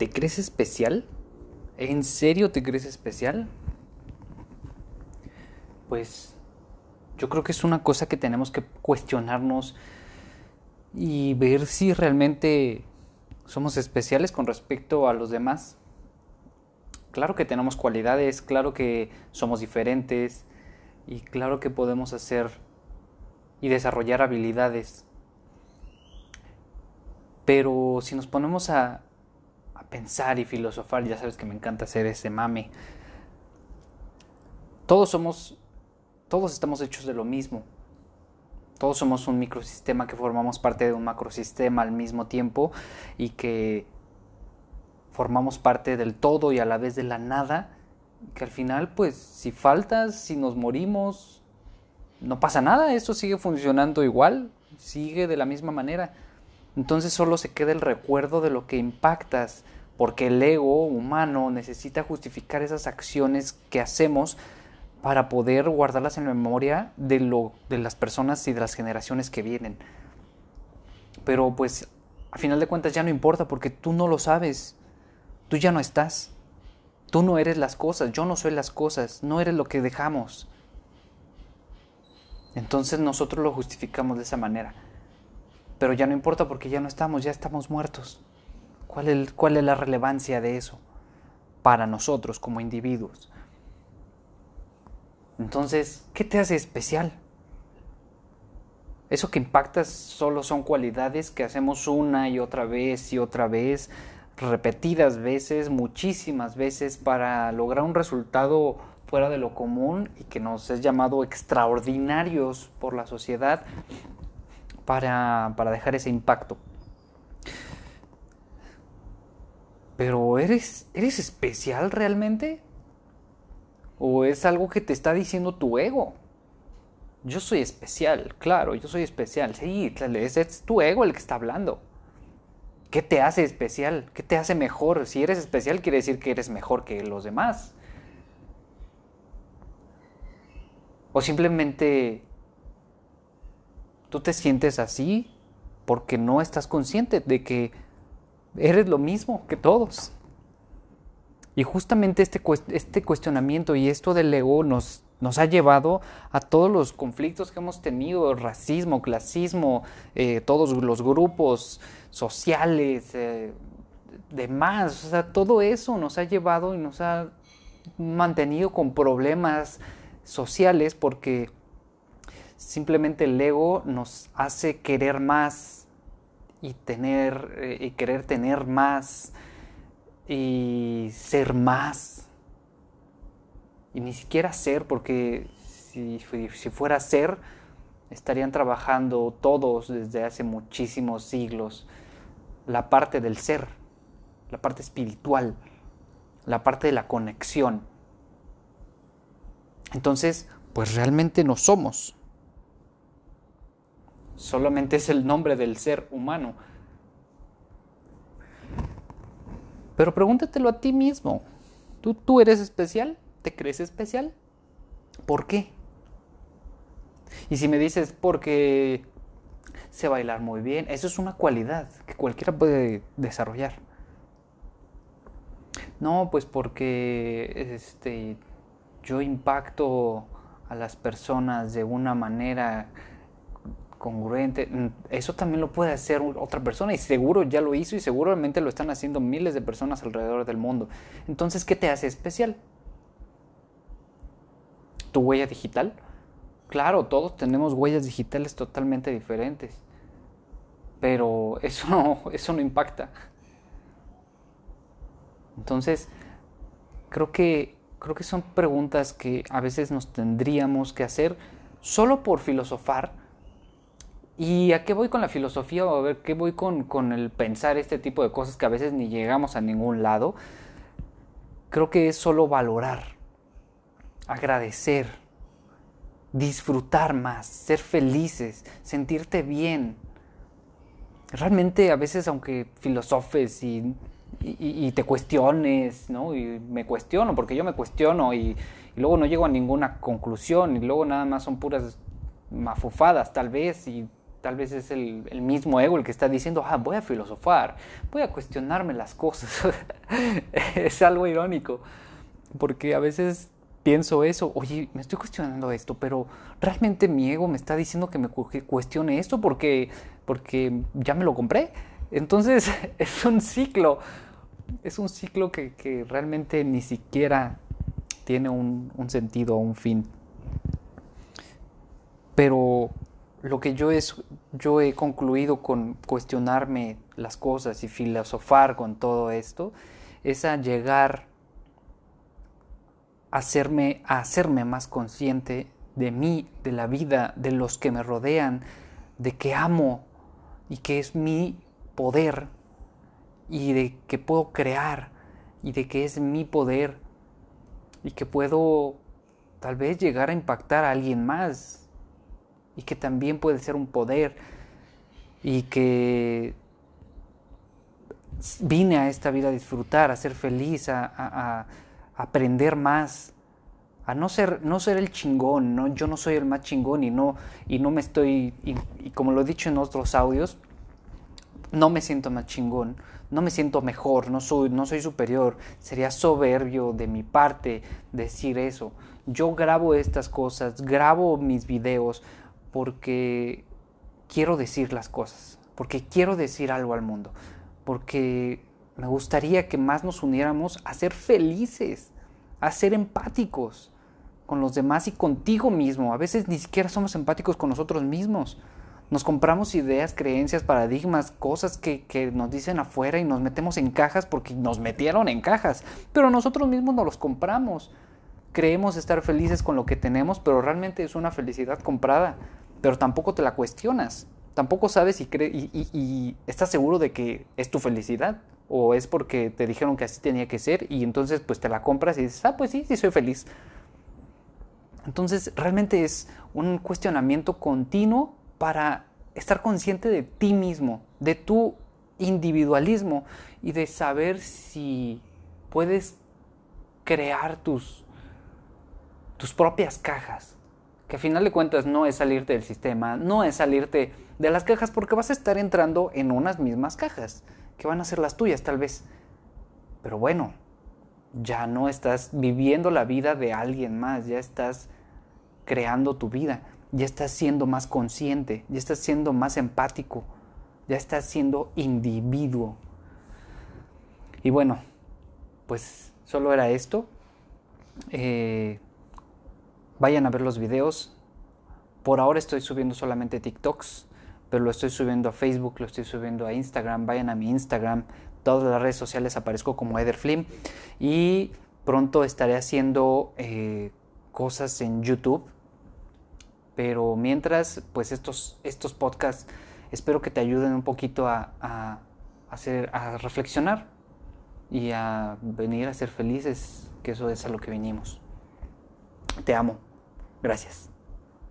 ¿Te crees especial? ¿En serio te crees especial? Pues yo creo que es una cosa que tenemos que cuestionarnos y ver si realmente somos especiales con respecto a los demás. Claro que tenemos cualidades, claro que somos diferentes y claro que podemos hacer y desarrollar habilidades. Pero si nos ponemos a, pensar y filosofar, ya sabes que me encanta hacer ese mame. Todos somos, todos estamos hechos de lo mismo. Todos somos un microsistema que formamos parte de un macrosistema al mismo tiempo y que formamos parte del todo y a la vez de la nada, que al final pues si faltas, si nos morimos, no pasa nada, esto sigue funcionando igual, sigue de la misma manera. Entonces solo se queda el recuerdo de lo que impactas, porque el ego humano necesita justificar esas acciones que hacemos para poder guardarlas en la memoria de, lo, de las personas y de las generaciones que vienen. Pero pues a final de cuentas ya no importa porque tú no lo sabes, tú ya no estás, tú no eres las cosas, yo no soy las cosas, no eres lo que dejamos. Entonces nosotros lo justificamos de esa manera. Pero ya no importa porque ya no estamos, ya estamos muertos. ¿Cuál es, ¿Cuál es la relevancia de eso para nosotros como individuos? Entonces, ¿qué te hace especial? Eso que impactas solo son cualidades que hacemos una y otra vez y otra vez, repetidas veces, muchísimas veces, para lograr un resultado fuera de lo común y que nos es llamado extraordinarios por la sociedad para dejar ese impacto. Pero ¿eres, ¿eres especial realmente? ¿O es algo que te está diciendo tu ego? Yo soy especial, claro, yo soy especial. Sí, es, es tu ego el que está hablando. ¿Qué te hace especial? ¿Qué te hace mejor? Si eres especial quiere decir que eres mejor que los demás. O simplemente tú te sientes así porque no estás consciente de que eres lo mismo que todos. Y justamente este, este cuestionamiento y esto del ego nos, nos ha llevado a todos los conflictos que hemos tenido, racismo, clasismo, eh, todos los grupos sociales, eh, demás. O sea, todo eso nos ha llevado y nos ha mantenido con problemas sociales porque simplemente el ego nos hace querer más y tener eh, y querer tener más y ser más. Y ni siquiera ser porque si, si fuera ser estarían trabajando todos desde hace muchísimos siglos la parte del ser la parte espiritual la parte de la conexión. Entonces pues realmente no somos solamente es el nombre del ser humano. Pero pregúntatelo a ti mismo. ¿Tú, ¿Tú eres especial? ¿Te crees especial? ¿Por qué? Y si me dices, porque sé bailar muy bien, eso es una cualidad que cualquiera puede desarrollar. No, pues porque este, yo impacto a las personas de una manera congruente, mm, eso también lo puede hacer otra persona y seguro ya lo hizo y seguramente lo están haciendo miles de personas alrededor del mundo. Entonces, ¿qué te hace especial? ¿Tu huella digital? Claro, todos tenemos huellas digitales totalmente diferentes, pero eso no, eso no impacta. Entonces, creo que, creo que son preguntas que a veces nos tendríamos que hacer solo por filosofar ¿Y a qué voy con la filosofía o a ver qué voy con, con el pensar este tipo de cosas que a veces ni llegamos a ningún lado? Creo que es solo valorar, agradecer, disfrutar más, ser felices, sentirte bien. Realmente a veces aunque filosofes y, y, te cuestiones, ¿no? Y me cuestiono, porque yo me cuestiono y, y luego no llego a ninguna conclusión y luego nada más son puras mafufadas tal vez y tal vez es el, mismo ego el que está diciendo, ah, voy a filosofar, voy a cuestionarme las cosas. es algo irónico, porque a veces pienso eso, oye, me estoy cuestionando esto, pero realmente mi ego me está diciendo que me cuestione esto porque, porque ya me lo compré. Entonces es un ciclo, es un ciclo que, que realmente ni siquiera tiene un, un sentido o un fin. Pero lo que yo, es, yo he concluido con cuestionarme las cosas y filosofar con todo esto es a llegar a hacerme, a hacerme más consciente de mí, de la vida, de los que me rodean, de que amo y que es mi poder y de que puedo crear y de que es mi poder y que puedo tal vez llegar a impactar a alguien más y que también puede ser un poder y que vine a esta vida a disfrutar, a ser feliz, a, aprender más, a no ser, no ser el chingón, ¿no? yo no soy el más chingón y no, y no me estoy, y, como lo he dicho en otros audios, no me siento más chingón, no me siento mejor, no soy, no soy superior, sería soberbio de mi parte decir eso. Yo grabo estas cosas, grabo mis videos porque quiero decir las cosas, porque quiero decir algo al mundo, porque me gustaría que más nos uniéramos a ser felices, a ser empáticos con los demás y contigo mismo. A veces ni siquiera somos empáticos con nosotros mismos. Nos compramos ideas, creencias, paradigmas, cosas que, que, nos dicen afuera y nos metemos en cajas porque nos metieron en cajas. Pero nosotros mismos nos los compramos. Creemos estar felices con lo que tenemos, pero realmente es una felicidad comprada pero tampoco te la cuestionas. Tampoco sabes y, y, estás seguro de que es tu felicidad o es porque te dijeron que así tenía que ser y entonces pues te la compras y dices, ah, pues sí, sí soy feliz. Entonces realmente es un cuestionamiento continuo para estar consciente de ti mismo, de tu individualismo y de saber si puedes crear tus, tus propias cajas, que a final de cuentas no es salirte del sistema, no es salirte de las cajas porque vas a estar entrando en unas mismas cajas, que van a ser las tuyas tal vez. Pero bueno, ya no estás viviendo la vida de alguien más, ya estás creando tu vida, ya estás siendo más consciente, ya estás siendo más empático, ya estás siendo individuo. Y bueno, pues solo era esto. Eh, Vayan a ver los videos. Por ahora estoy subiendo solamente TikToks, pero lo estoy subiendo a Facebook, lo estoy subiendo a Instagram. Vayan a mi Instagram. Todas las redes sociales aparezco como Ederflim. Y pronto estaré haciendo eh, cosas en YouTube. Pero mientras, pues estos, estos podcasts espero que te ayuden un poquito a, hacer, a reflexionar y a venir a ser felices, que eso es a lo que vinimos. Te amo. Gracias.